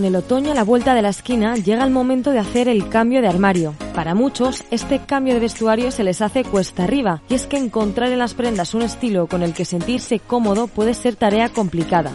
Con el otoño a la vuelta de la esquina llega el momento de hacer el cambio de armario. Para muchos, este cambio de vestuario se les hace cuesta arriba, y es que encontrar en las prendas un estilo con el que sentirse cómodo puede ser tarea complicada.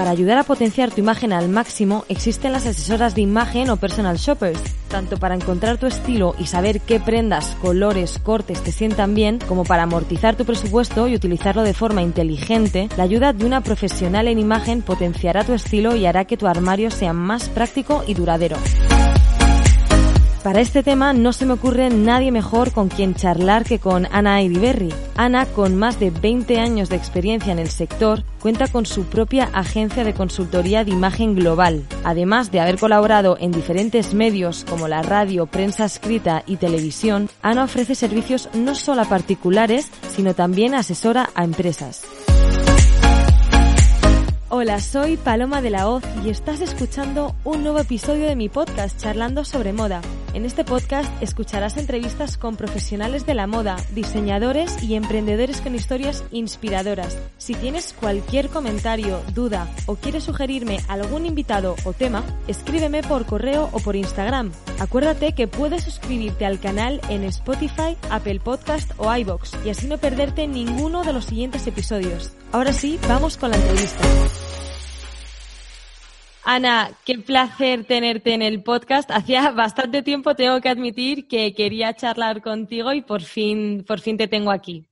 Para ayudar a potenciar tu imagen al máximo, existen las asesoras de imagen o personal shoppers, tanto para encontrar tu estilo y saber qué prendas, colores, cortes te sientan bien, como para amortizar tu presupuesto y utilizarlo de forma inteligente, la ayuda de una profesional en imagen potenciará tu estilo y hará que tu armario sea más práctico y duradero. Para este tema no se me ocurre nadie mejor con quien charlar que con Ana Ediberri. Ana, con más de 20 años de experiencia en el sector, cuenta con su propia agencia de consultoría de imagen global. Además de haber colaborado en diferentes medios como la radio, prensa escrita y televisión, Ana ofrece servicios no solo a particulares, sino también asesora a empresas. Hola, soy Paloma de la Hoz y estás escuchando un nuevo episodio de mi podcast Charlando sobre Moda. En este podcast escucharás entrevistas con profesionales de la moda, diseñadores y emprendedores con historias inspiradoras. Si tienes cualquier comentario, duda o quieres sugerirme algún invitado o tema, escríbeme por correo o por Instagram. Acuérdate que puedes suscribirte al canal en Spotify, Apple Podcast o iBox y así no perderte ninguno de los siguientes episodios. Ahora sí, vamos con la entrevista. Ana, qué placer tenerte en el podcast. Hacía bastante tiempo, tengo que admitir, que quería charlar contigo y por fin, por fin te tengo aquí.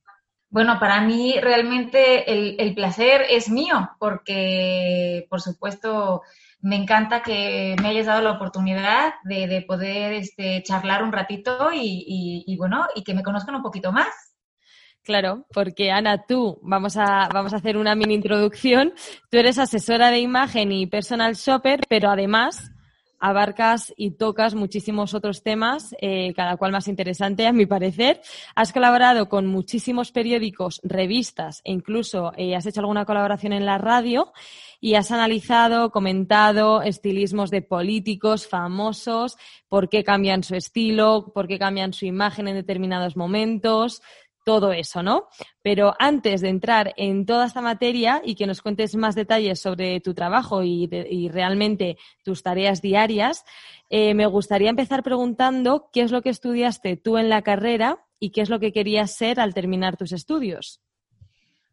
Bueno, para mí realmente el, placer es mío, porque por supuesto me encanta que me hayas dado la oportunidad de, poder este, charlar un ratito y, bueno, y que me conozcan un poquito más. Claro, porque Ana, tú, vamos a, vamos a hacer una mini introducción. Tú eres asesora de imagen y personal shopper, pero además abarcas y tocas muchísimos otros temas, eh, cada cual más interesante a mi parecer. Has colaborado con muchísimos periódicos, revistas e incluso eh, has hecho alguna colaboración en la radio y has analizado, comentado estilismos de políticos famosos, por qué cambian su estilo, por qué cambian su imagen en determinados momentos, todo eso, ¿no? Pero antes de entrar en toda esta materia y que nos cuentes más detalles sobre tu trabajo y, realmente tus tareas diarias, eh, me gustaría empezar preguntando qué es lo que estudiaste tú en la carrera y qué es lo que querías ser al terminar tus estudios.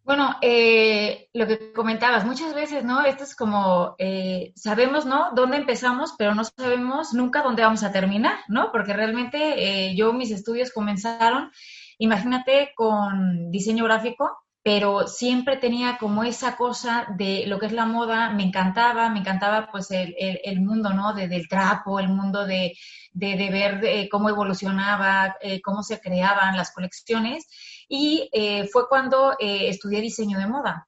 Bueno, eh, lo que comentabas, muchas veces, ¿no? Esto es como, eh, sabemos, ¿no? Dónde empezamos, pero no sabemos nunca dónde vamos a terminar, ¿no? Porque realmente yo mis estudios comenzaron imagínate con diseño gráfico, pero siempre tenía como esa cosa de lo que es la moda, me encantaba, me encantaba pues el, el, mundo, ¿no? De, del trapo, el mundo de, de, ver eh, cómo evolucionaba, eh, cómo se creaban las colecciones. Y eh, fue cuando estudié diseño de moda.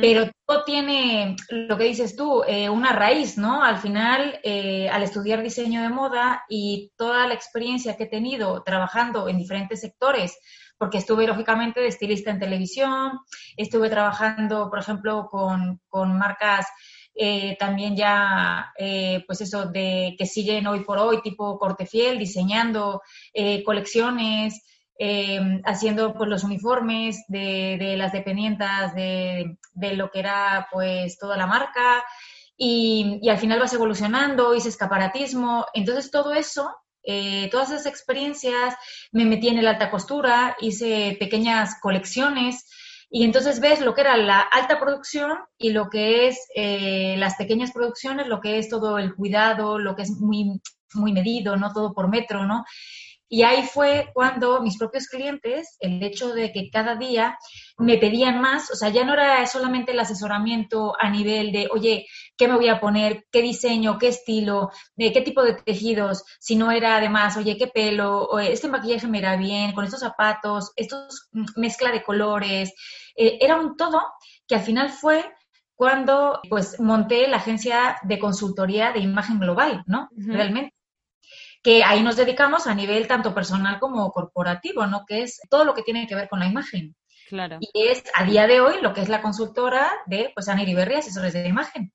Pero todo tiene, lo que dices tú, una raíz, ¿no? Al final, al estudiar diseño de moda y toda la experiencia que he tenido trabajando en diferentes sectores, porque estuve lógicamente de estilista en televisión, estuve trabajando, por ejemplo, con, marcas eh, también ya, eh, pues eso, de que siguen hoy por hoy, tipo Cortefiel, diseñando eh, colecciones, haciendo pues los uniformes de, las dependientas de, lo que era pues toda la marca. Y, y al final vas evolucionando, hice escaparatismo. Entonces todo eso eh, todas esas experiencias, me metí en el alta costura, hice pequeñas colecciones y entonces ves lo que era la alta producción y lo que es eh, las pequeñas producciones, lo que es todo el cuidado, lo que es muy, muy medido, no todo por metro, ¿no? Y ahí fue cuando mis propios clientes, el hecho de que cada día me pedían más, o sea, ya no era solamente el asesoramiento a nivel de, oye, ¿qué me voy a poner? ¿Qué diseño? ¿Qué estilo? ¿De qué tipo de tejidos? Sino era además, oye, ¿qué pelo? Este maquillaje me irá bien, con estos zapatos, estos mezcla de colores. Eh, era un todo que al final fue cuando pues monté la agencia de consultoría de imagen global, ¿no? Realmente que ahí nos dedicamos a nivel tanto personal como corporativo, ¿no? Que es todo lo que tiene que ver con la imagen. Claro. Y es a día de hoy lo que es la consultora de pues Ana Iriberri, asesores de imagen.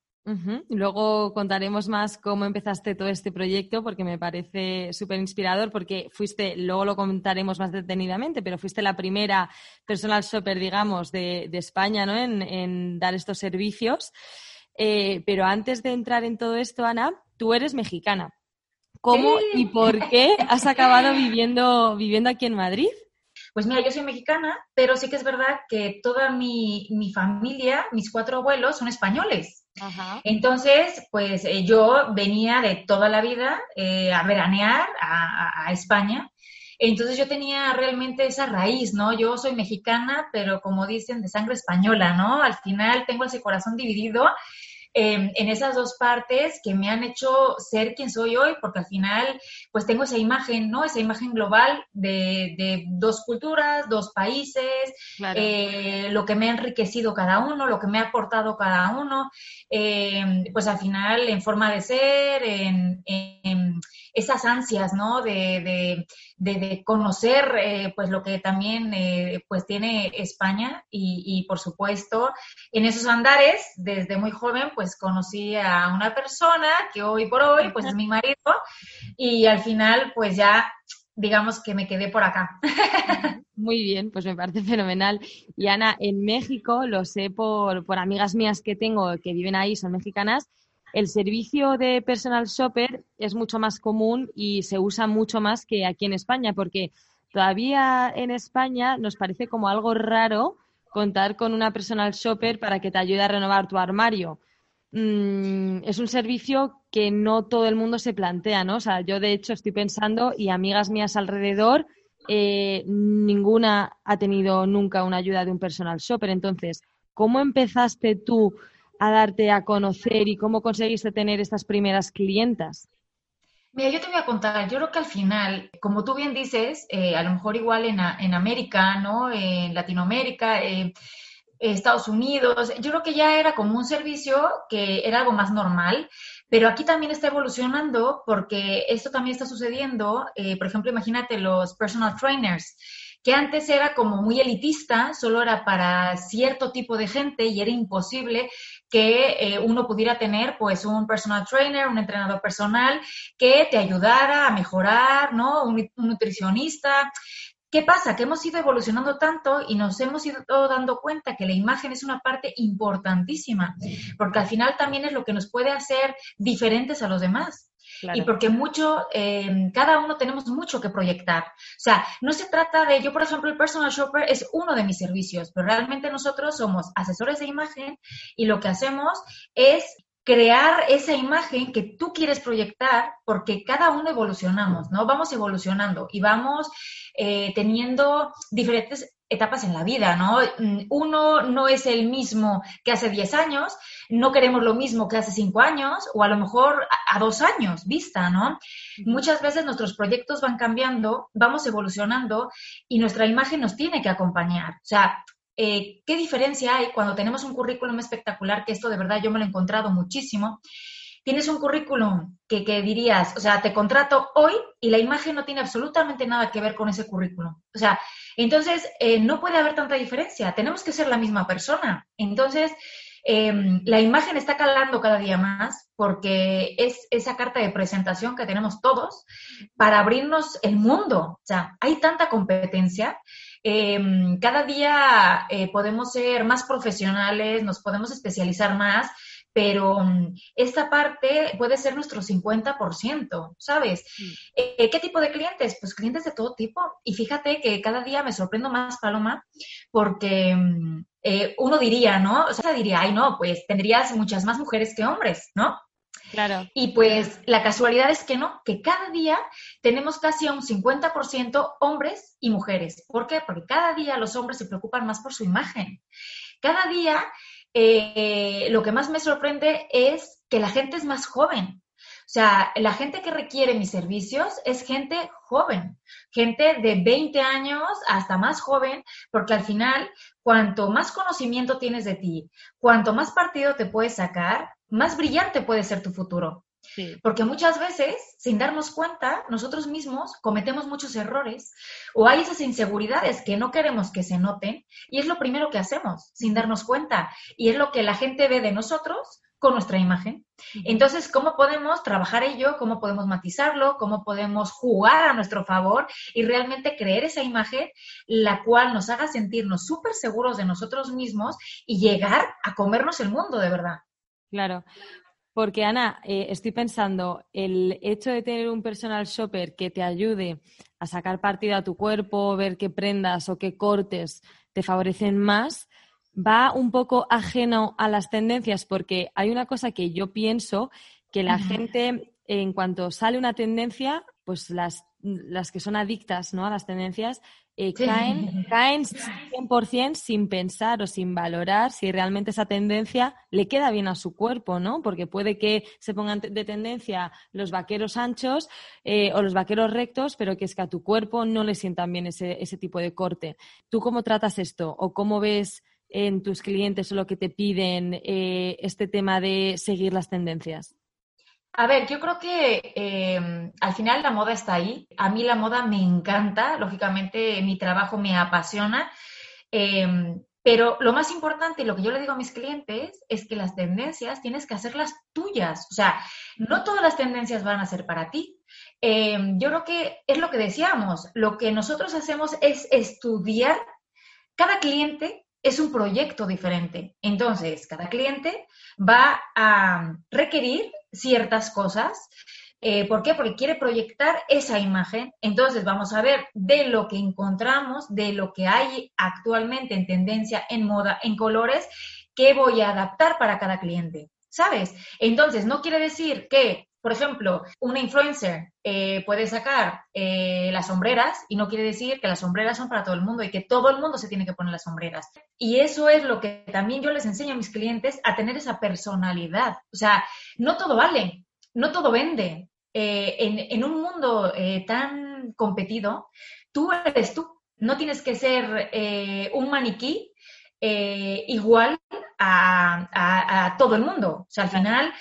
Luego contaremos más cómo empezaste todo este proyecto porque me parece súper inspirador porque fuiste, luego lo comentaremos más detenidamente, pero fuiste la primera personal shopper, digamos, de, España ¿no? en, dar estos servicios. Eh, pero antes de entrar en todo esto, Ana, tú eres mexicana. ¿Cómo y por qué has acabado viviendo, viviendo aquí en Madrid? Pues mira, yo soy mexicana, pero sí que es verdad que toda mi, familia, mis cuatro abuelos, son españoles. Entonces, pues eh, yo venía de toda la vida eh, a veranear a, a, España. Entonces yo tenía realmente esa raíz, ¿no? Yo soy mexicana, pero como dicen, de sangre española, ¿no? Al final tengo ese corazón dividido Em, en esas dos partes que me han hecho ser quien soy hoy, porque al final pues tengo esa imagen, ¿no? Esa imagen global de, dos culturas, dos países, eh, lo que me ha enriquecido cada uno, lo que me ha aportado cada uno, em, pues al final en forma de ser, en, esas ansias, ¿no? De, conocer, eh, pues lo que también, eh, pues tiene España y, y, por supuesto, en esos andares, desde muy joven, pues pues conocí a una persona que hoy por hoy pues es mi marido y al final pues ya digamos que me quedé por acá. Muy bien, pues me parece fenomenal. Y Ana, en México, lo sé por, por amigas mías que tengo que viven ahí, son mexicanas, el servicio de personal shopper es mucho más común y se usa mucho más que aquí en España, porque todavía en España nos parece como algo raro contar con una personal shopper para que te ayude a renovar tu armario. Mm, es un servicio que no todo el mundo se plantea, ¿no? O sea, yo de hecho estoy pensando y amigas mías alrededor, eh, ninguna ha tenido nunca una ayuda de un personal shopper. Entonces, ¿cómo empezaste tú a darte a conocer y cómo conseguiste tener estas primeras clientas? Mira, yo te voy a contar, yo creo que al final, como tú bien dices, eh, a lo mejor igual en, en América, ¿no? En Latinoamérica, eh, Estados Unidos. Yo creo que ya era como un servicio que era algo más normal, pero aquí también está evolucionando porque esto también está sucediendo. Eh, por ejemplo, imagínate los personal trainers, que antes era como muy elitista, solo era para cierto tipo de gente y era imposible que eh, uno pudiera tener pues un personal trainer, un entrenador personal que te ayudara a mejorar, ¿no? un nutricionista. ¿Qué pasa? Que hemos ido evolucionando tanto y nos hemos ido dando cuenta que la imagen es una parte importantísima, porque al final también es lo que nos puede hacer diferentes a los demás. Y porque mucho, eh, cada uno tenemos mucho que proyectar. O sea, no se trata de, yo por ejemplo, el personal shopper es uno de mis servicios, pero realmente nosotros somos asesores de imagen y lo que hacemos es crear esa imagen que tú quieres proyectar, porque cada uno evolucionamos, ¿no? Vamos evolucionando y vamos eh, teniendo diferentes etapas en la vida, ¿no? Mm, uno no es el mismo que hace 10 años, no queremos lo mismo que hace 5 años o a lo mejor a, a dos años vista, ¿no? Muchas veces nuestros proyectos van cambiando, vamos evolucionando y nuestra imagen nos tiene que acompañar. O sea, eh, ¿qué diferencia hay cuando tenemos un currículum espectacular? Que esto de verdad yo me lo he encontrado muchísimo. Tienes un currículum que, dirías, o sea, te contrato hoy y la imagen no tiene absolutamente nada que ver con ese currículum. O sea, entonces eh, no puede haber tanta diferencia. Tenemos que ser la misma persona. Entonces, em, la imagen está calando cada día más porque es esa carta de presentación que tenemos todos para abrirnos el mundo. O sea, hay tanta competencia Em, cada día eh, podemos ser más profesionales, nos podemos especializar más, pero mm, esta parte puede ser nuestro 50%, ¿sabes? Eh, ¿Qué tipo de clientes? Pues clientes de todo tipo. Y fíjate que cada día me sorprendo más, Paloma, porque mm, eh, uno diría, ¿no? O sea, diría, ay, no, pues tendrías muchas más mujeres que hombres, ¿no? Claro. Y pues la casualidad es que no, que cada día tenemos casi un 50% hombres y mujeres. ¿Por qué? Porque cada día los hombres se preocupan más por su imagen. Cada día eh, lo que más me sorprende es que la gente es más joven. O sea, la gente que requiere mis servicios es gente joven, gente de 20 años hasta más joven, porque al final, cuanto más conocimiento tienes de ti, cuanto más partido te puedes sacar, más brillante puede ser tu futuro. Porque muchas veces, sin darnos cuenta, nosotros mismos cometemos muchos errores o hay esas inseguridades que no queremos que se noten y es lo primero que hacemos, sin darnos cuenta. Y es lo que la gente ve de nosotros con nuestra imagen. Entonces, ¿cómo podemos trabajar ello? ¿Cómo podemos matizarlo? ¿Cómo podemos jugar a nuestro favor y realmente creer esa imagen, la cual nos haga sentirnos súper seguros de nosotros mismos y llegar a comernos el mundo de verdad? Claro. Porque, Ana, eh, estoy pensando, el hecho de tener un personal shopper que te ayude a sacar partido a tu cuerpo, ver qué prendas o qué cortes te favorecen más, va un poco ajeno a las tendencias porque hay una cosa que yo pienso que la gente en cuanto sale una tendencia, pues las, las que son adictas ¿no? a las tendencias eh, caen, caen 100% sin pensar o sin valorar si realmente esa tendencia le queda bien a su cuerpo, ¿no? Porque puede que se pongan de tendencia los vaqueros anchos eh, o los vaqueros rectos, pero que es que a tu cuerpo no le sientan bien ese, ese tipo de corte. ¿Tú cómo tratas esto o cómo ves en tus clientes o lo que te piden eh, este tema de seguir las tendencias? A ver, yo creo que em, al final la moda está ahí. A mí la moda me encanta, lógicamente mi trabajo me apasiona, em, pero lo más importante y lo que yo le digo a mis clientes es que las tendencias tienes que hacerlas tuyas. O sea, no todas las tendencias van a ser para ti. Em, yo creo que es lo que decíamos, lo que nosotros hacemos es estudiar cada cliente es un proyecto diferente. Entonces, cada cliente va a requerir ciertas cosas. Eh, ¿Por qué? Porque quiere proyectar esa imagen. Entonces, vamos a ver de lo que encontramos, de lo que hay actualmente en tendencia, en moda, en colores, qué voy a adaptar para cada cliente. ¿Sabes? Entonces, no quiere decir que por ejemplo, una influencer eh, puede sacar eh, las sombreras y no quiere decir que las sombreras son para todo el mundo y que todo el mundo se tiene que poner las sombreras. Y eso es lo que también yo les enseño a mis clientes a tener esa personalidad. O sea, no todo vale, no todo vende. Eh, en, un mundo tan competido, tú eres tú. No tienes que ser un maniquí igual a, todo el mundo. O sea, al final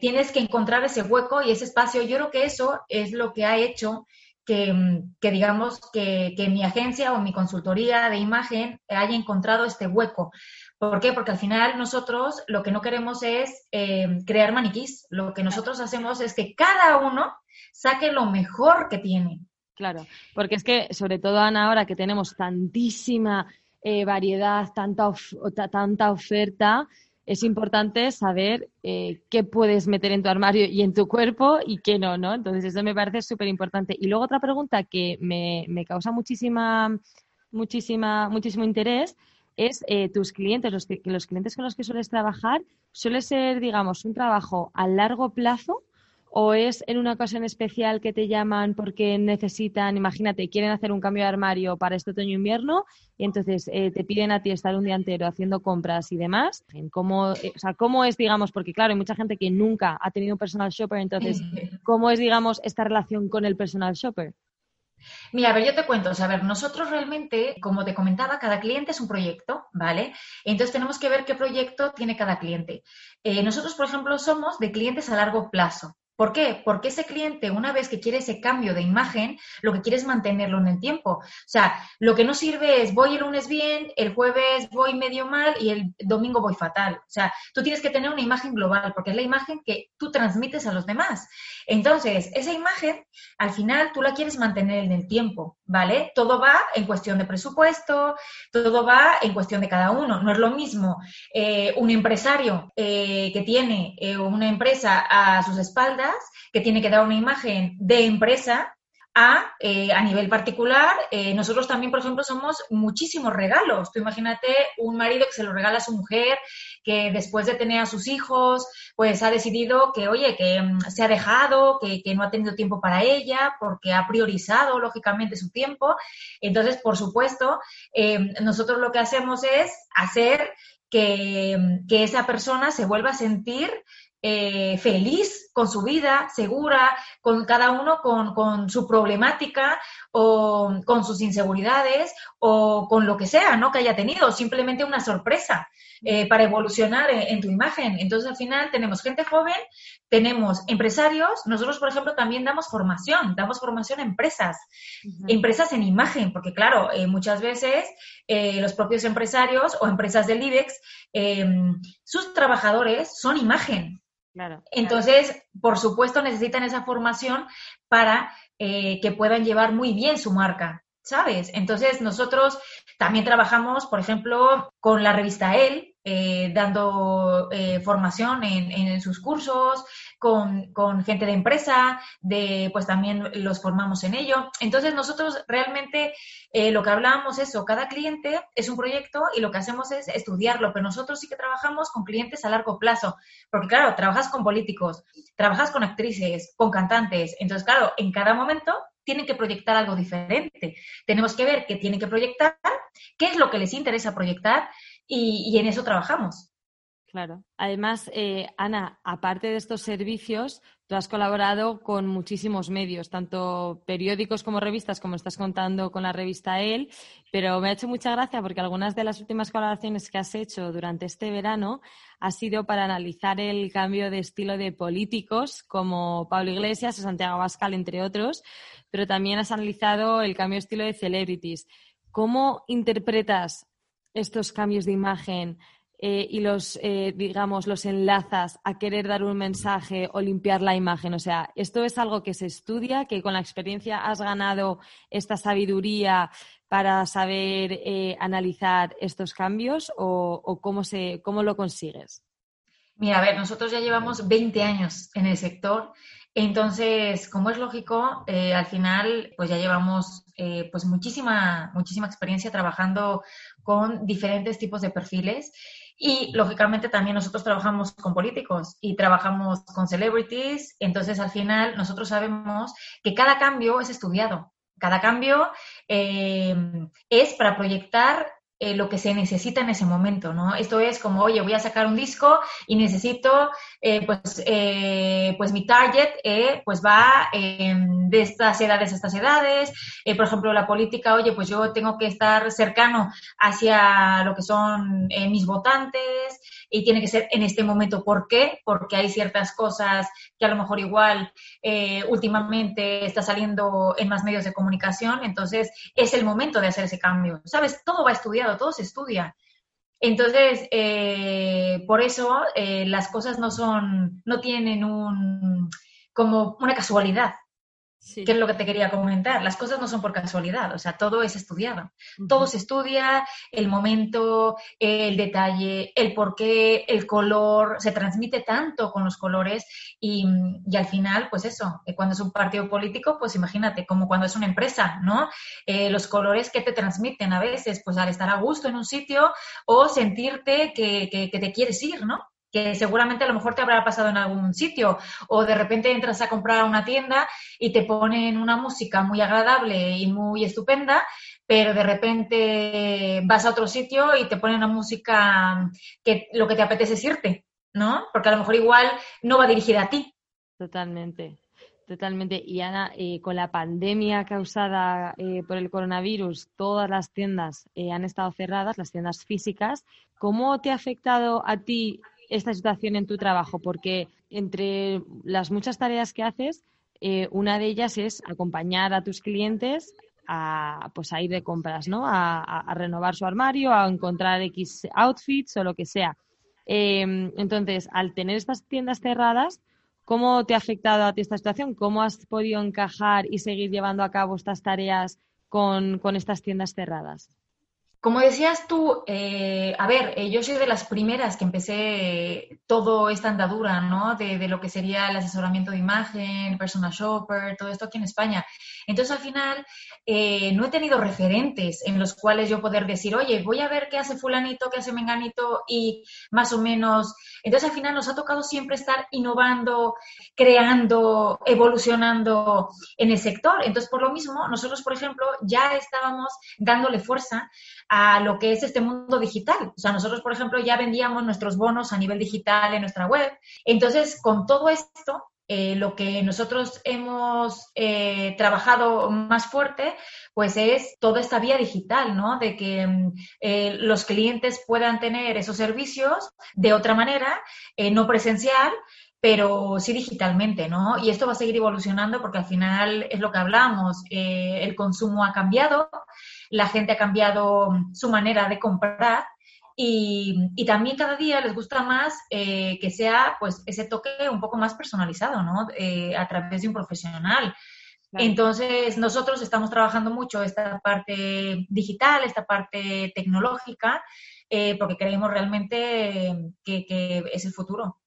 tienes que encontrar ese hueco y ese espacio. Yo creo que eso es lo que ha hecho que, digamos, que, mi agencia o mi consultoría de imagen haya encontrado este hueco. ¿Por qué? Porque al final nosotros lo que no queremos es eh, crear maniquís. Lo que nosotros hacemos es que cada uno saque lo mejor que tiene. Claro, porque es que sobre todo Ana, ahora que tenemos tantísima eh, variedad, tanta, tanta oferta, es importante saber eh, qué puedes meter en tu armario y en tu cuerpo y qué no, ¿no? Entonces, eso me parece súper importante. Y luego otra pregunta que me, causa muchísima, muchísima, muchísimo interés es eh, tus clientes, los, los clientes con los que sueles trabajar, suele ser, digamos, un trabajo a largo plazo o es en una ocasión especial que te llaman porque necesitan, imagínate, quieren hacer un cambio de armario para este otoño-invierno y entonces eh, te piden a ti estar un día entero haciendo compras y demás. ¿Cómo, eh, o sea, ¿Cómo es, digamos, porque claro, hay mucha gente que nunca ha tenido un personal shopper, entonces, ¿cómo es, digamos, esta relación con el personal shopper? Mira, a ver, yo te cuento, o sea, a ver, nosotros realmente, como te comentaba, cada cliente es un proyecto, ¿vale? Entonces tenemos que ver qué proyecto tiene cada cliente. Eh, nosotros, por ejemplo, somos de clientes a largo plazo, ¿Por qué? Porque ese cliente, una vez que quiere ese cambio de imagen, lo que quiere es mantenerlo en el tiempo. O sea, lo que no sirve es voy el lunes bien, el jueves voy medio mal y el domingo voy fatal. O sea, tú tienes que tener una imagen global porque es la imagen que tú transmites a los demás. Entonces, esa imagen, al final, tú la quieres mantener en el tiempo, ¿vale? Todo va en cuestión de presupuesto, todo va en cuestión de cada uno. No es lo mismo eh, un empresario eh, que tiene eh, una empresa a sus espaldas que tiene que dar una imagen de empresa a, eh, a nivel particular, eh, nosotros también, por ejemplo, somos muchísimos regalos. Tú imagínate un marido que se lo regala a su mujer, que después de tener a sus hijos, pues ha decidido que, oye, que mm, se ha dejado, que, que no ha tenido tiempo para ella, porque ha priorizado, lógicamente, su tiempo. Entonces, por supuesto, eh, nosotros lo que hacemos es hacer que, que esa persona se vuelva a sentir eh, feliz con su vida, segura, con cada uno con, con, su problemática o con sus inseguridades o con lo que sea, ¿no? Que haya tenido, simplemente una sorpresa eh, para evolucionar en, tu imagen. Entonces, al final tenemos gente joven, tenemos empresarios, nosotros, por ejemplo, también damos formación, damos formación a empresas, empresas en imagen, porque claro, eh, muchas veces los propios empresarios o empresas del IBEX, sus trabajadores son imagen. Entonces, por supuesto, necesitan esa formación para eh, que puedan llevar muy bien su marca, ¿sabes? Entonces, nosotros también trabajamos, por ejemplo, con la revista El, eh, dando eh, formación en, sus cursos, con, gente de empresa, de, pues también los formamos en ello. Entonces nosotros realmente eh, lo que hablábamos es eso, cada cliente es un proyecto y lo que hacemos es estudiarlo, pero nosotros sí que trabajamos con clientes a largo plazo, porque claro, trabajas con políticos, trabajas con actrices, con cantantes, entonces claro, en cada momento tienen que proyectar algo diferente. Tenemos que ver qué tienen que proyectar, qué es lo que les interesa proyectar y, en eso trabajamos. Claro. Además, eh, Ana, aparte de estos servicios, tú has colaborado con muchísimos medios, tanto periódicos como revistas, como estás contando con la revista El, pero me ha hecho mucha gracia porque algunas de las últimas colaboraciones que has hecho durante este verano ha sido para analizar el cambio de estilo de políticos como Pablo Iglesias o Santiago Abascal, entre otros, pero también has analizado el cambio de estilo de celebrities. ¿Cómo interpretas estos cambios de imagen eh, y los, eh, digamos, los enlazas a querer dar un mensaje o limpiar la imagen? O sea, ¿esto es algo que se estudia, que con la experiencia has ganado esta sabiduría para saber eh, analizar estos cambios o, cómo, se, cómo lo consigues? Mira, a ver, nosotros ya llevamos 20 años en el sector entonces, como es lógico, eh, al final, pues ya llevamos eh, pues muchísima, muchísima experiencia trabajando con diferentes tipos de perfiles. Y lógicamente también nosotros trabajamos con políticos y trabajamos con celebrities. Entonces, al final, nosotros sabemos que cada cambio es estudiado. Cada cambio eh, es para proyectar eh, lo que se necesita en ese momento, ¿no? Esto es como, oye, voy a sacar un disco y necesito, eh, pues, eh, pues mi target, pues va de estas edades a estas edades. por ejemplo, la política, oye, pues yo tengo que estar cercano hacia lo que son mis votantes y tiene que ser en este momento. ¿Por qué? Porque hay ciertas cosas que a lo mejor igual eh, últimamente está saliendo en más medios de comunicación, entonces es el momento de hacer ese cambio. ¿Sabes? Todo va estudiado, todo se estudia. Entonces, eh, por eso eh, las cosas no son, no tienen un, como una casualidad. ¿Qué es lo que te quería comentar? Las cosas no son por casualidad, o sea, todo es estudiado. Todo se estudia, el momento, el detalle, el porqué, el color, se transmite tanto con los colores y, al final, pues eso, eh, cuando es un partido político, pues imagínate, como cuando es una empresa, ¿no? Eh, los colores que te transmiten a veces, pues al estar a gusto en un sitio o sentirte que, que te quieres ir, ¿no? Que seguramente a lo mejor te habrá pasado en algún sitio, o de repente entras a comprar a una tienda y te ponen una música muy agradable y muy estupenda, pero de repente vas a otro sitio y te ponen una música que lo que te apetece es irte, ¿no? Porque a lo mejor igual no va dirigida a ti. Totalmente. Totalmente. Y Ana, eh, con la pandemia causada eh, por el coronavirus, todas las tiendas eh, han estado cerradas, las tiendas físicas. ¿Cómo te ha afectado a ti esta situación en tu trabajo? Porque entre las muchas tareas que haces, eh, una de ellas es acompañar a tus clientes a, pues, a ir de compras, ¿no? A, renovar su armario, a encontrar X outfits o lo que sea. Em, entonces, al tener estas tiendas cerradas, ¿cómo te ha afectado a ti esta situación? ¿Cómo has podido encajar y seguir llevando a cabo estas tareas con estas tiendas cerradas? Como decías tú, eh, a ver, eh, yo soy de las primeras que empecé todo esta andadura, ¿no? De, de, lo que sería el asesoramiento de imagen, personal shopper, todo esto aquí en España. Entonces, al final, eh, no he tenido referentes en los cuales yo poder decir, oye, voy a ver qué hace fulanito, qué hace menganito y más o menos. Entonces, al final nos ha tocado siempre estar innovando, creando, evolucionando en el sector. Entonces, por lo mismo, nosotros, por ejemplo, ya estábamos dándole fuerza a lo que es este mundo digital. O sea, nosotros, por ejemplo, ya vendíamos nuestros bonos a nivel digital en nuestra web. Entonces, con todo esto, eh, lo que nosotros hemos eh, trabajado más fuerte, pues es toda esta vía digital, ¿no? De que mm, eh, los clientes puedan tener esos servicios de otra manera, no presencial, pero sí digitalmente, ¿no? Y esto va a seguir evolucionando porque al final es lo que hablamos, el consumo ha cambiado, la gente ha cambiado su manera de comprar y, también cada día les gusta más eh, que sea pues ese toque un poco más personalizado, ¿no? Eh, a través de un profesional. Entonces, nosotros estamos trabajando mucho esta parte digital, esta parte tecnológica, eh, porque creemos realmente que, es el futuro.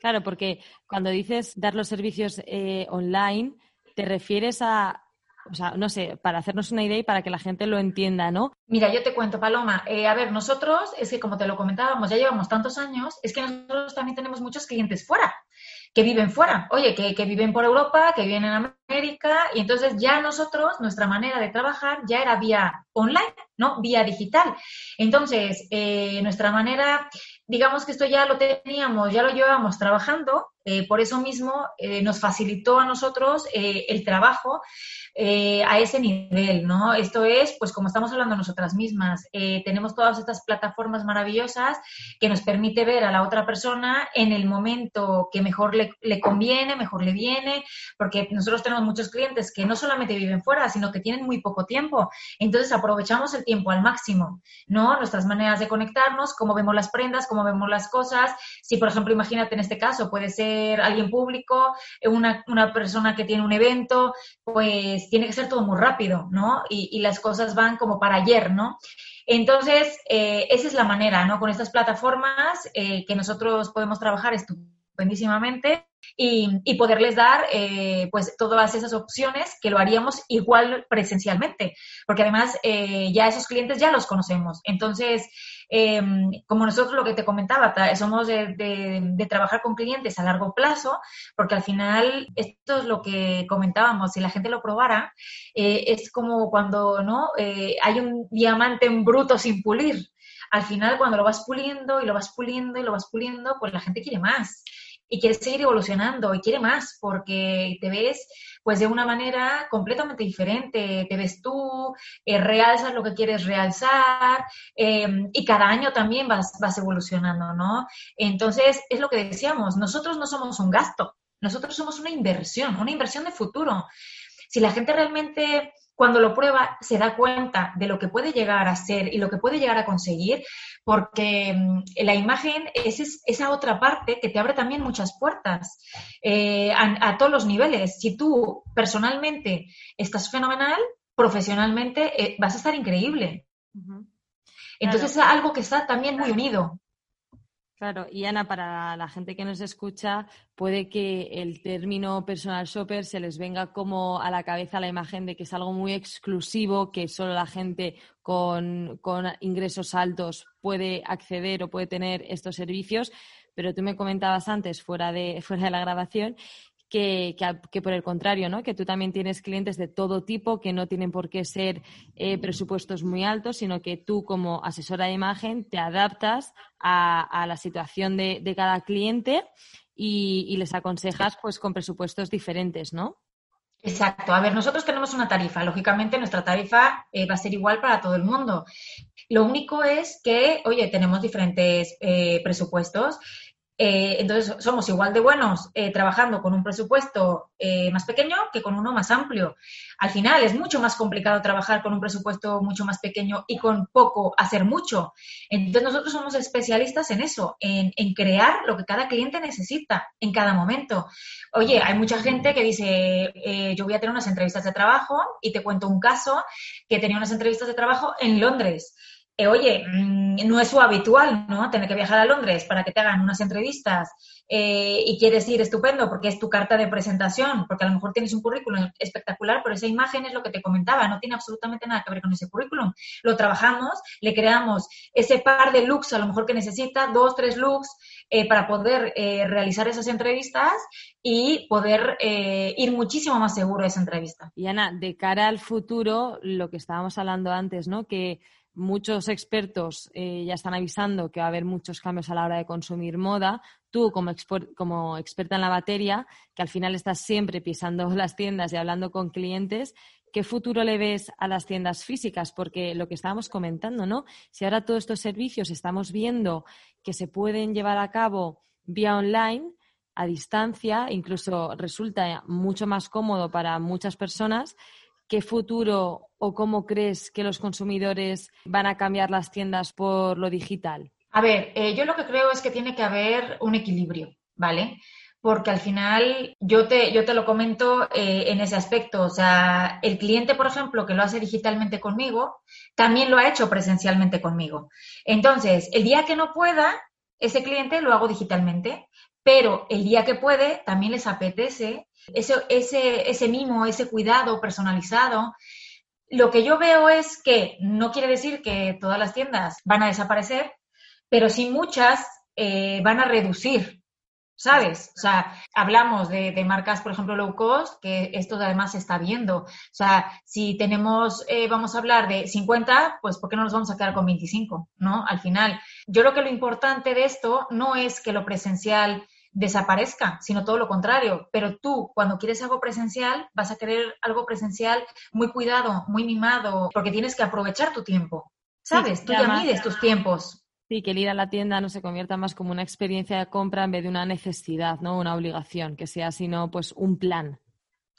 Claro, porque cuando dices dar los servicios online, te refieres a o sea, no sé, para hacernos una idea y para que la gente lo entienda, ¿no? Mira, yo te cuento, Paloma. Eh, a ver, nosotros, es que como te lo comentábamos, ya llevamos tantos años, es que nosotros también tenemos muchos clientes fuera, que viven fuera. Oye, que, que viven por Europa, que viven en América, y entonces ya nosotros, nuestra manera de trabajar ya era vía online, ¿no? Vía digital. Entonces, eh, nuestra manera, digamos que esto ya lo teníamos, ya lo llevábamos trabajando, eh, por eso mismo nos facilitó a nosotros el trabajo eh, a ese nivel, ¿no? Esto es, pues como estamos hablando nosotras mismas, eh, tenemos todas estas plataformas maravillosas que nos permite ver a la otra persona en el momento que mejor le conviene, mejor le viene, porque nosotros tenemos muchos clientes que no solamente viven fuera, sino que tienen muy poco tiempo. Entonces aprovechamos el tiempo al máximo, ¿no? Nuestras maneras de conectarnos, cómo vemos las prendas, cómo vemos las cosas. Si, por ejemplo, imagínate en este caso, puede ser alguien público, una, una persona que tiene un evento, pues tiene que ser todo muy rápido, ¿no? Y, las cosas van como para ayer, ¿no? Entonces, eh, esa es la manera, ¿no? Con estas plataformas eh, que nosotros podemos trabajar estupendísimamente y, poderles dar, eh, pues, todas esas opciones que lo haríamos igual presencialmente, porque además ya esos clientes ya los conocemos. Entonces, Em, como nosotros lo que te comentaba, somos de, trabajar con clientes a largo plazo, porque al final esto es lo que comentábamos, si la gente lo probara, eh, es como cuando no eh, hay un diamante en bruto sin pulir. Al final, cuando lo vas puliendo y lo vas puliendo y lo vas puliendo, pues la gente quiere más y quiere seguir evolucionando y quiere más porque te ves pues de una manera completamente diferente. Te ves tú, eh, realzas lo que quieres realzar em, y cada año también vas, vas evolucionando, ¿no? Entonces, es lo que decíamos, nosotros no somos un gasto, nosotros somos una inversión, una inversión de futuro. Si la gente realmente cuando lo prueba se da cuenta de lo que puede llegar a ser y lo que puede llegar a conseguir, porque mm, la imagen es esa otra parte que te abre también muchas puertas eh, a, todos los niveles. Si tú personalmente estás fenomenal, profesionalmente eh, vas a estar increíble. Entonces es algo que está también muy unido. Claro, y Ana, para la gente que nos escucha, puede que el término personal shopper se les venga como a la cabeza la imagen de que es algo muy exclusivo, que solo la gente con, con ingresos altos puede acceder o puede tener estos servicios. Pero tú me comentabas antes, fuera de, fuera de la grabación, que, que, por el contrario, ¿no? Que tú también tienes clientes de todo tipo que no tienen por qué ser eh, presupuestos muy altos, sino que tú como asesora de imagen te adaptas a, la situación de, cada cliente y, les aconsejas pues con presupuestos diferentes, ¿no? Exacto. A ver, nosotros tenemos una tarifa. Lógicamente, nuestra tarifa eh, va a ser igual para todo el mundo. Lo único es que, oye, tenemos diferentes eh, presupuestos Eh, entonces, somos igual de buenos eh, trabajando con un presupuesto eh, más pequeño que con uno más amplio. Al final, es mucho más complicado trabajar con un presupuesto mucho más pequeño y con poco hacer mucho. Entonces, nosotros somos especialistas en eso, en, en crear lo que cada cliente necesita en cada momento. Oye, hay mucha gente que dice, yo voy a tener unas entrevistas de trabajo y te cuento un caso que tenía unas entrevistas de trabajo en Londres. Eh, oye, mm, no es su habitual, ¿no? Tener que viajar a Londres para que te hagan unas entrevistas eh, y quieres ir estupendo porque es tu carta de presentación, porque a lo mejor tienes un currículum espectacular, pero esa imagen es lo que te comentaba, no tiene absolutamente nada que ver con ese currículum. Lo trabajamos, le creamos ese par de looks a lo mejor que necesita, dos, tres looks, eh, para poder realizar esas entrevistas y poder ir muchísimo más seguro a esa entrevista. Y Ana, de cara al futuro, lo que estábamos hablando antes, ¿no? Que muchos expertos eh, ya están avisando que va a haber muchos cambios a la hora de consumir moda. Tú, como, como, experta en la materia, que al final estás siempre pisando las tiendas y hablando con clientes, ¿qué futuro le ves a las tiendas físicas? Porque lo que estábamos comentando, ¿no? Si ahora todos estos servicios estamos viendo que se pueden llevar a cabo vía online, a distancia, incluso resulta mucho más cómodo para muchas personas, ¿qué futuro o cómo crees que los consumidores van a cambiar las tiendas por lo digital? A ver, eh, yo lo que creo es que tiene que haber un equilibrio, ¿vale? Porque al final yo te, yo te lo comento eh, en ese aspecto. O sea, el cliente, por ejemplo, que lo hace digitalmente conmigo, también lo ha hecho presencialmente conmigo. Entonces, el día que no pueda, ese cliente lo hago digitalmente, pero el día que puede, también les apetece ese, ese, ese mimo, ese cuidado personalizado. Lo que yo veo es que no quiere decir que todas las tiendas van a desaparecer, pero sí muchas eh, van a reducir, ¿sabes? O sea, hablamos de, marcas, por ejemplo, low cost, que esto además se está viendo. O sea, si tenemos, eh, vamos a hablar de 50, pues ¿por qué no nos vamos a quedar con 25? ¿No? Al final, yo creo que lo importante de esto no es que lo presencial desaparezca, sino todo lo contrario. Pero tú, cuando quieres algo presencial, vas a querer algo presencial muy cuidado, muy mimado, porque tienes que aprovechar tu tiempo. ¿Sabes? tú ya mides tus tiempos. Sí, que el ir a la tienda no se convierta más como una experiencia de compra en vez de una necesidad, ¿no? Una obligación, que sea sino pues un plan.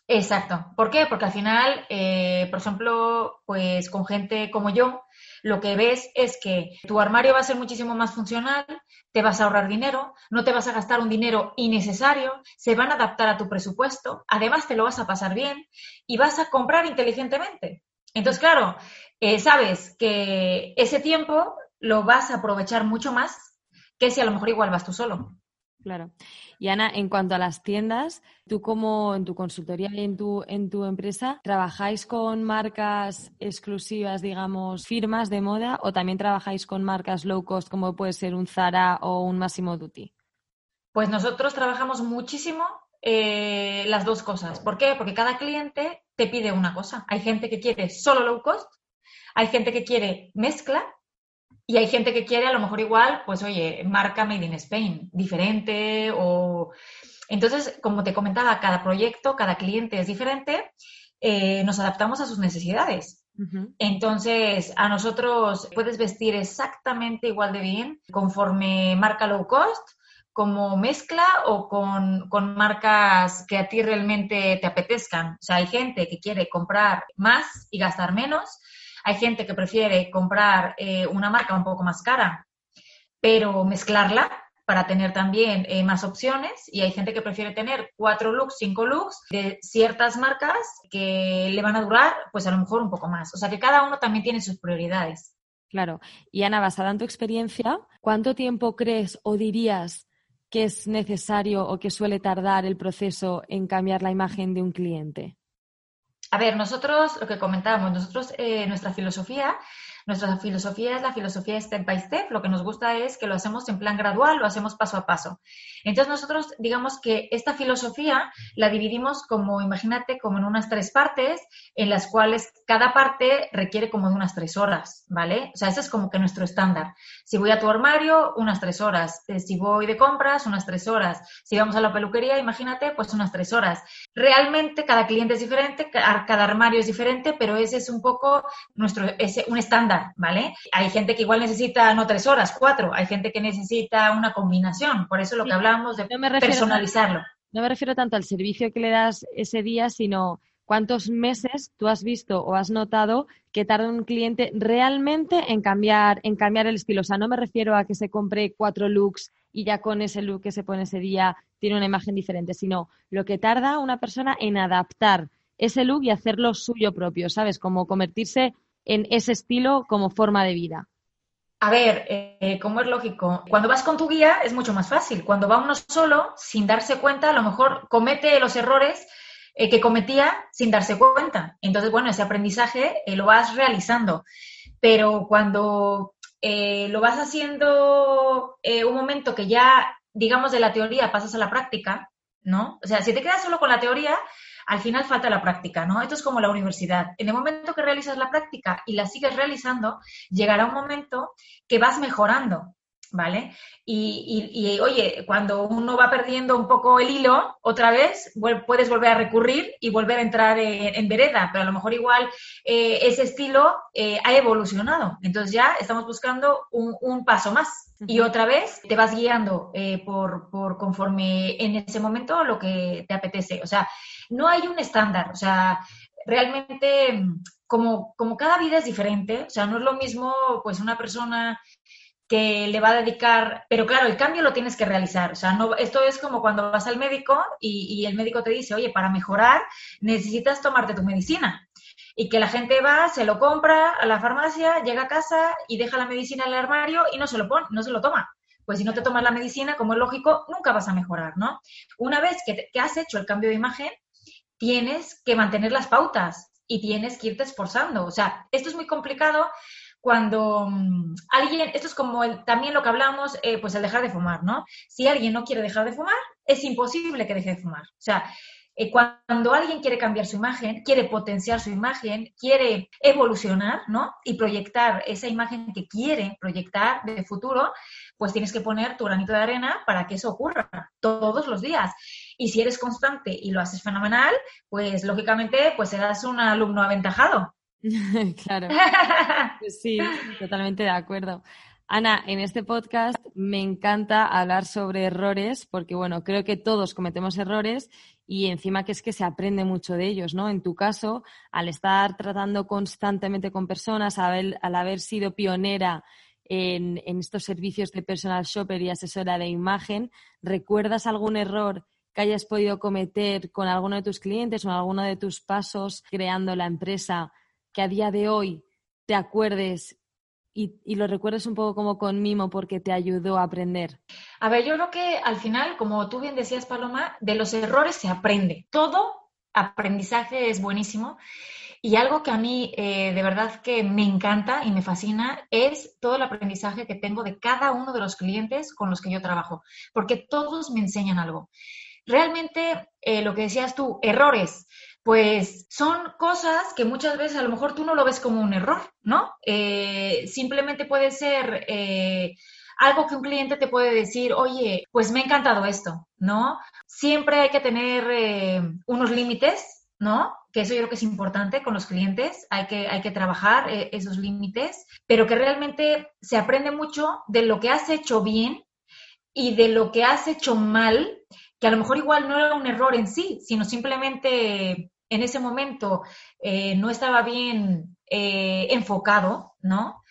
Exacto. ¿Por qué? Porque al final, eh, por ejemplo, pues con gente como yo, lo que ves es que tu armario va a ser muchísimo más funcional, te vas a ahorrar dinero, no te vas a gastar un dinero innecesario, se van a adaptar a tu presupuesto, además te lo vas a pasar bien y vas a comprar inteligentemente. Entonces, claro, eh, sabes que ese tiempo lo vas a aprovechar mucho más que si a lo mejor igual vas tú solo. Claro. Y Ana, en cuanto a las tiendas, tú como en tu consultoría y en tu, en tu empresa, ¿trabajáis con marcas exclusivas, digamos, firmas de moda o también trabajáis con marcas low cost como puede ser un Zara o un Massimo Dutti? Pues nosotros trabajamos muchísimo eh, las dos cosas. ¿Por qué? Porque cada cliente te pide una cosa. Hay gente que quiere solo low cost, hay gente que quiere mezcla y hay gente que quiere a lo mejor igual, pues oye, marca Made in Spain, diferente o... Entonces, como te comentaba, cada proyecto, cada cliente es diferente, eh, nos adaptamos a sus necesidades. Entonces, a nosotros puedes vestir exactamente igual de bien conforme marca low cost, como mezcla o con, con, marcas que a ti realmente te apetezcan. O sea, hay gente que quiere comprar más y gastar menos hay gente que prefiere comprar eh, una marca un poco más cara, pero mezclarla para tener también eh, más opciones y hay gente que prefiere tener cuatro looks, cinco looks de ciertas marcas que le van a durar pues a lo mejor un poco más. O sea que cada uno también tiene sus prioridades. Claro. Y Ana, basada en tu experiencia, ¿cuánto tiempo crees o dirías que es necesario o que suele tardar el proceso en cambiar la imagen de un cliente? A ver, nosotros, lo que comentábamos, nosotros, eh, nuestra filosofía nuestra filosofía es la filosofía step by step. Lo que nos gusta es que lo hacemos en plan gradual, lo hacemos paso a paso. Entonces nosotros digamos que esta filosofía la dividimos como, imagínate, como en unas tres partes, en las cuales cada parte requiere como de unas tres horas, ¿vale? O sea, ese es como que nuestro estándar. Si voy a tu armario, unas tres horas. Eh, si voy de compras, unas tres horas. Si vamos a la peluquería, imagínate, pues unas tres horas. Realmente cada cliente es diferente, cada armario es diferente, pero ese es un poco nuestro, ese, un estándar estándar, ¿vale? Hay gente que igual necesita no tres horas, cuatro, hay gente que necesita una combinación, por eso lo que hablamos de personalizarlo. no me refiero tanto al servicio que le das ese día, sino cuántos meses tú has visto o has notado que tarda un cliente realmente en cambiar, en cambiar el estilo. O sea, no me refiero a que se compre cuatro looks y ya con ese look que se pone ese día tiene una imagen diferente, sino lo que tarda una persona en adaptar ese look y hacerlo suyo propio, ¿sabes? Como convertirse en ese estilo como forma de vida. A ver, eh, como es lógico, cuando vas con tu guía es mucho más fácil. Cuando va uno solo, sin darse cuenta, a lo mejor comete los errores eh, que cometía sin darse cuenta. Entonces, bueno, ese aprendizaje eh, lo vas realizando. Pero cuando lo vas haciendo un momento que ya, digamos, de la teoría pasas a la práctica, ¿no? O sea, si te quedas solo con la teoría, al final falta la práctica, ¿no? Esto es como la universidad. En el momento que realizas la práctica y la sigues realizando, llegará un momento que vas mejorando, ¿vale? Y, oye, cuando uno va perdiendo un poco el hilo, otra vez puedes volver a recurrir y volver a entrar en, vereda, pero a lo mejor igual eh, ese estilo eh, ha evolucionado. Entonces ya estamos buscando un, paso más. Y otra vez te vas guiando eh, por, por conforme en ese momento lo que te apetece. O sea, no hay un estándar. O sea, realmente como, como cada vida es diferente, o sea, no es lo mismo pues una persona que le va a dedicar, pero claro, el cambio lo tienes que realizar. O sea, no, esto es como cuando vas al médico y, el médico te dice, oye, para mejorar necesitas tomarte tu medicina. Y que la gente va, se lo compra a la farmacia, llega a casa y deja la medicina en el armario y no se lo pone, no se lo toma. Pues si no te tomas la medicina, como es lógico, nunca vas a mejorar, ¿no? Una vez que, que has hecho el cambio de imagen, tienes que mantener las pautas y tienes que irte esforzando. O sea, esto es muy complicado cuando mm, alguien, esto es como también lo que hablamos, eh, pues el dejar de fumar, ¿no? Si alguien no quiere dejar de fumar, es imposible que deje de fumar. O sea, eh, cuando alguien quiere cambiar su imagen, quiere potenciar su imagen, quiere evolucionar, ¿no? Y proyectar esa imagen que quiere proyectar de futuro, pues tienes que poner tu granito de arena para que eso ocurra todos los días. Y si eres constante y lo haces fenomenal, pues lógicamente, pues serás un alumno aventajado. claro. Pues sí, totalmente de acuerdo. Ana, en este podcast me encanta hablar sobre errores porque, bueno, creo que todos cometemos errores y encima que es que se aprende mucho de ellos, ¿no? En tu caso, al estar tratando constantemente con personas, al, haber sido pionera en, en, estos servicios de personal shopper y asesora de imagen, ¿recuerdas algún error que hayas podido cometer con alguno de tus clientes o en alguno de tus pasos creando la empresa que a día de hoy te acuerdes y, lo recuerdes un poco como con mimo porque te ayudó a aprender? A ver, yo creo que al final, como tú bien decías, Paloma, de los errores se aprende. Todo aprendizaje es buenísimo. Y algo que a mí eh, de verdad que me encanta y me fascina es todo el aprendizaje que tengo de cada uno de los clientes con los que yo trabajo, porque todos me enseñan algo. Realmente, eh, lo que decías tú, errores pues son cosas que muchas veces a lo mejor tú no lo ves como un error, ¿no? Eh, simplemente puede ser eh, algo que un cliente te puede decir, oye, pues me ha encantado esto, ¿no? Siempre hay que tener eh, unos límites, ¿no? Que eso yo creo que es importante con los clientes, hay que, hay que trabajar esos límites, pero que realmente se aprende mucho de lo que has hecho bien y de lo que has hecho mal que a lo mejor igual no era un error en sí, sino simplemente en ese momento eh, no estaba bien eh, enfocado, ¿no?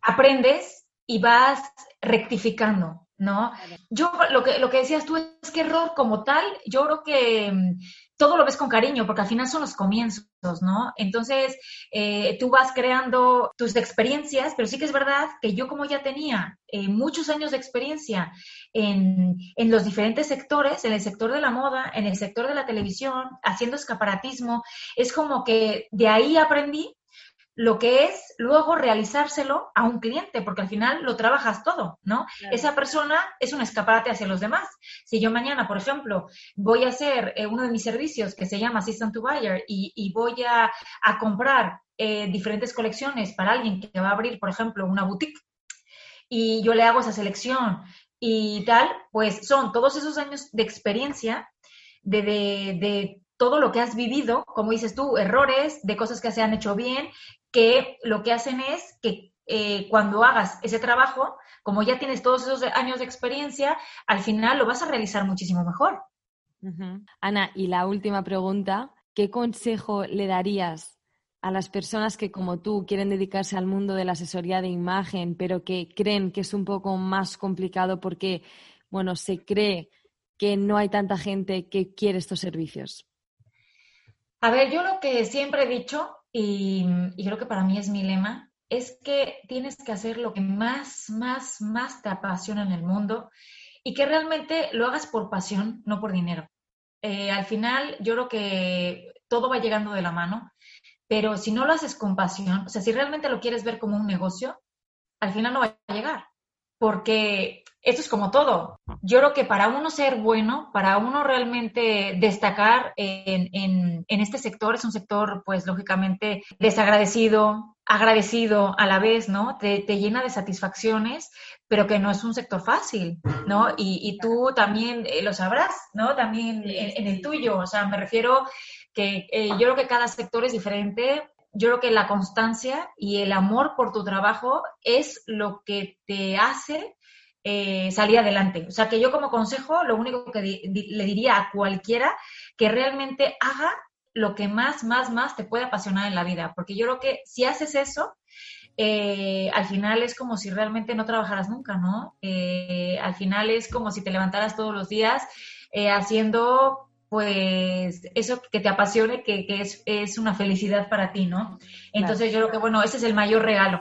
Aprendes y vas rectificando, ¿no? Yo lo que, lo que decías tú es que error como tal, yo creo que mm, todo lo ves con cariño, porque al final son los comienzos, ¿no? Entonces, eh, tú vas creando tus experiencias, pero sí que es verdad que yo como ya tenía eh, muchos años de experiencia en, en, los diferentes sectores, en el sector de la moda, en el sector de la televisión, haciendo escaparatismo, es como que de ahí aprendí lo que es luego realizárselo a un cliente, porque al final lo trabajas todo, ¿no? Esa persona es un escaparate hacia los demás. Si yo mañana, por ejemplo, voy a hacer eh, uno de mis servicios que se llama Assistant to Buyer y, voy a, comprar eh, diferentes colecciones para alguien que va a abrir, por ejemplo, una boutique y yo le hago esa selección y tal, pues son todos esos años de experiencia de, de todo lo que has vivido, como dices tú, errores de cosas que se han hecho bien, que lo que hacen es que eh, cuando hagas ese trabajo, como ya tienes todos esos años de experiencia, al final lo vas a realizar muchísimo mejor. Ana, y la última pregunta, ¿qué consejo le darías a las personas que como tú quieren dedicarse al mundo de la asesoría de imagen, pero que creen que es un poco más complicado porque, bueno, se cree que no hay tanta gente que quiere estos servicios? A ver, yo lo que siempre he dicho, y, creo que para mí es mi lema, es que tienes que hacer lo que más, más, más te apasiona en el mundo y que realmente lo hagas por pasión, no por dinero. Eh, al final, yo creo que todo va llegando de la mano, pero si no lo haces con pasión, o sea, si realmente lo quieres ver como un negocio, al final no va a llegar, porque esto es como todo. Yo creo que para uno ser bueno, para uno realmente destacar en, en este sector, es un sector, pues, lógicamente desagradecido, agradecido a la vez, ¿no? Te, llena de satisfacciones, pero que no es un sector fácil, ¿no? Y, tú también eh, lo sabrás, ¿no? También en, el tuyo, o sea, me refiero que eh, yo creo que cada sector es diferente. Yo creo que la constancia y el amor por tu trabajo es lo que te hace eh, salir adelante. O sea, que yo como consejo, lo único que le diría a cualquiera que realmente haga lo que más, más, más te puede apasionar en la vida. Porque yo creo que si haces eso, eh, al final es como si realmente no trabajaras nunca, ¿no? Eh, al final es como si te levantaras todos los días eh, haciendo pues eso que te apasione, que, es, es, una felicidad para ti, ¿no? Entonces yo creo que, bueno, ese es el mayor regalo.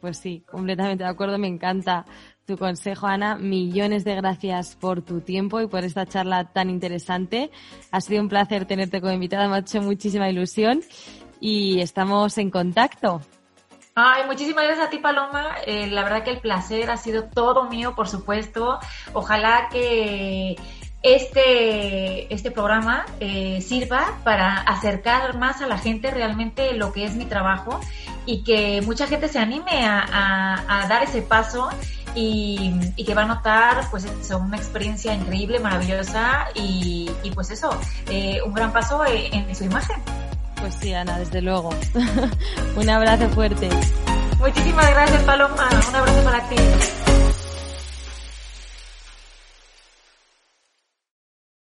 Pues sí, completamente de acuerdo, me encanta tu consejo, Ana. Millones de gracias por tu tiempo y por esta charla tan interesante. Ha sido un placer tenerte como invitada, me ha hecho muchísima ilusión y estamos en contacto. Ay, muchísimas gracias a ti, Paloma. Eh, la verdad que el placer ha sido todo mío, por supuesto. Ojalá que este, este programa eh, sirva para acercar más a la gente realmente lo que es mi trabajo y que mucha gente se anime a, dar ese paso y, que va a notar pues eso, una experiencia increíble, maravillosa y, pues eso, eh, un gran paso en, su imagen. Pues sí, Ana, desde luego. un abrazo fuerte. Muchísimas gracias, Paloma. Un abrazo para ti.